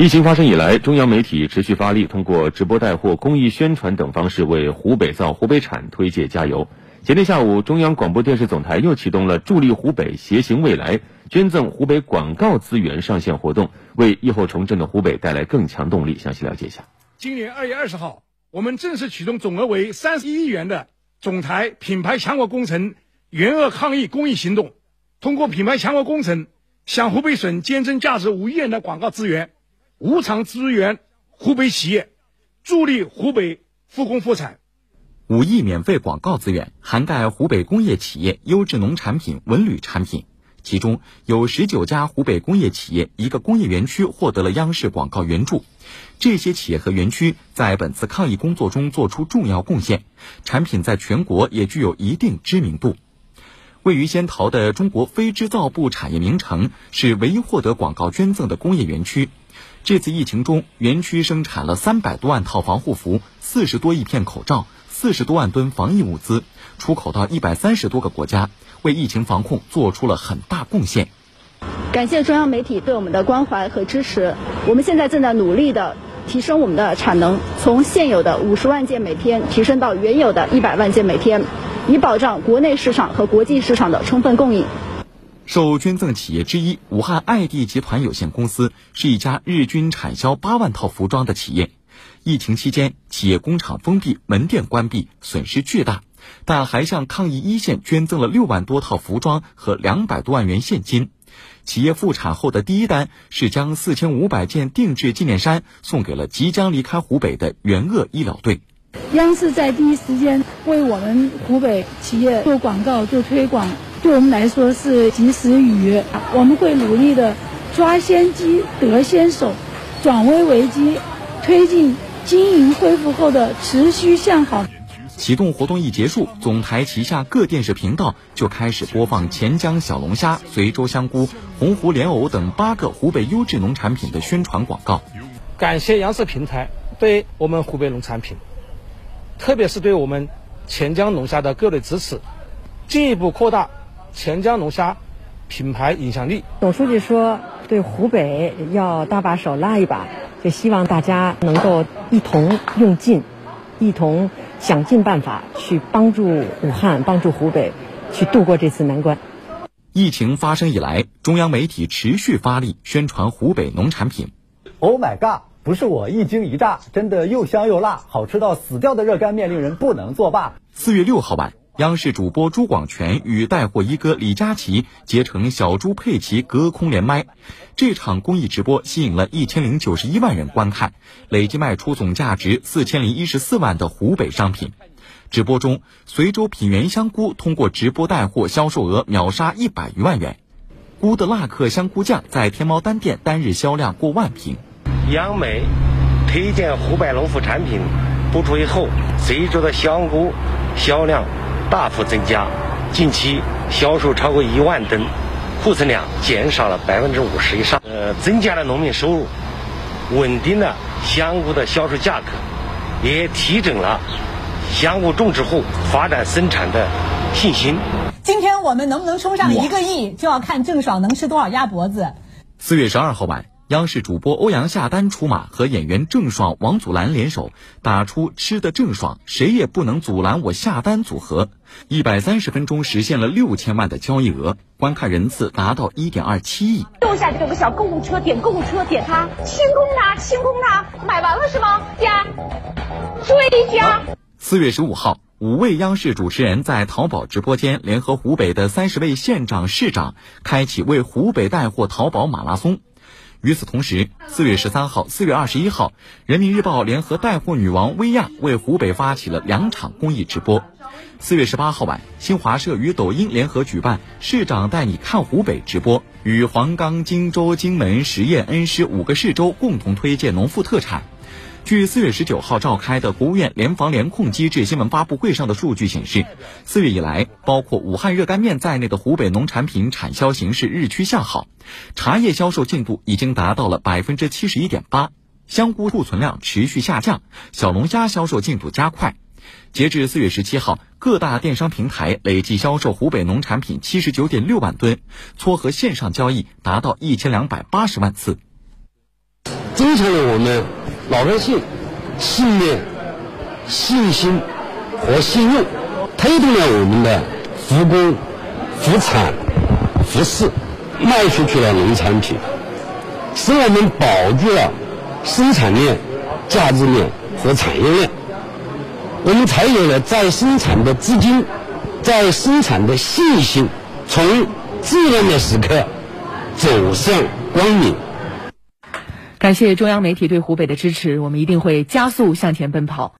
疫情发生以来，中央媒体持续发力，通过直播带货、公益宣传等方式为湖北造、湖北产推介加油。前天下午，中央广播电视总台又启动了“助力湖北，携行未来”捐赠湖北广告资源上线活动，为疫后重振的湖北带来更强动力。详细了解一下。今年二月二十号，我们正式启动总额为三十一亿元的总台品牌强国工程援鄂抗疫公益行动，通过品牌强国工程，向湖北省捐赠价值五亿元的广告资源。无偿支援湖北企业，助力湖北复工复产。五亿免费广告资源涵盖湖北工业企业优质农产品、文旅产品，其中有十九家湖北工业企业、一个工业园区获得了央视广告援助。这些企业和园区在本次抗疫工作中做出重要贡献，产品在全国也具有一定知名度。位于仙桃的中国非织造部产业名城是唯一获得广告捐赠的工业园区。这次疫情中，园区生产了三百多万套防护服、四十多亿片口罩、四十多万吨防疫物资，出口到一百三十多个国家，为疫情防控做出了很大贡献。感谢中央媒体对我们的关怀和支持，我们现在正在努力的提升我们的产能，从现有的五十万件每天提升到原有的一百万件每天，以保障国内市场和国际市场的充分供应。受捐赠企业之一武汉爱地集团有限公司是一家日均产销八万套服装的企业。疫情期间，企业工厂封闭，门店关闭，损失巨大，但还向抗疫一线捐赠了六万多套服装和两百多万元现金。企业复产后的第一单是将四千五百件定制纪念衫送给了即将离开湖北的援鄂医疗队。央视在第一时间为我们湖北企业做广告、做推广。对我们来说是及时雨，我们会努力的抓先机得先手，转危为机，推进经营恢复后的持续向好。启动活动一结束，总台旗下各电视频道就开始播放钱江小龙虾、随州香菇、洪湖莲藕等八个湖北优质农产品的宣传广告。感谢央视平台对我们湖北农产品，特别是对我们钱江龙虾的各类支持，进一步扩大。钱江龙虾品牌影响力。总书记说：“对湖北要搭把手拉一把，就希望大家能够一同用劲，一同想尽办法去帮助武汉、帮助湖北，去度过这次难关。”疫情发生以来，中央媒体持续发力宣传湖北农产品。Oh my god！不是我一惊一乍，真的又香又辣，好吃到死掉的热干面令人不能作罢。四月六号晚。央视主播朱广权与带货一哥李佳琦结成小猪佩奇隔空连麦，这场公益直播吸引了一千零九十一万人观看，累计卖出总价值四千零一十四万的湖北商品。直播中，随州品源香菇通过直播带货销售额秒杀一百余万元，菇的辣克香菇酱在天猫单店单日销量过万瓶。央媒推荐湖北农副产品播出以后，随着的香菇销量。大幅增加，近期销售超过一万吨，库存量减少了百分之五十以上，呃，增加了农民收入，稳定了香菇的销售价格，也提振了香菇种植户发展生产的信心。今天我们能不能冲上一个亿，就要看郑爽能吃多少鸭脖子。四月十二号晚。央视主播欧阳夏丹出马，和演员郑爽、王祖蓝联手，打出“吃的郑爽，谁也不能阻拦我夏丹”组合，一百三十分钟实现了六千万的交易额，观看人次达到一点二七亿。右下角有个小购物车，点购物车，点它，清空它，清空它，买完了是吗？加，追加。四月十五号，五位央视主持人在淘宝直播间联合湖北的三十位县长、市长，开启为湖北带货淘宝马拉松。与此同时，四月十三号、四月二十一号，人民日报联合带货女王薇娅为湖北发起了两场公益直播。四月十八号晚，新华社与抖音联合举办“市长带你看湖北”直播，与黄冈、荆州、荆门、十堰、恩施五个市州共同推介农副特产。据四月十九号召开的国务院联防联控机制新闻发布会上的数据显示，四月以来，包括武汉热干面在内的湖北农产品产销形势日趋向好，茶叶销售进度已经达到了百分之七十一点八，香菇库存量持续下降，小龙虾销售进度加快。截至四月十七号，各大电商平台累计销售湖北农产品七十九点六万吨，撮合线上交易达到一千两百八十万次。增强了我们老百姓信念、信心和信用，推动了我们的复工、复产、复市，卖出去了农产品，使我们保住了生产链、价值链和产业链，我们才有了再生产的资金、再生产的信心，从质量的时刻走向光明。感谢中央媒体对湖北的支持，我们一定会加速向前奔跑。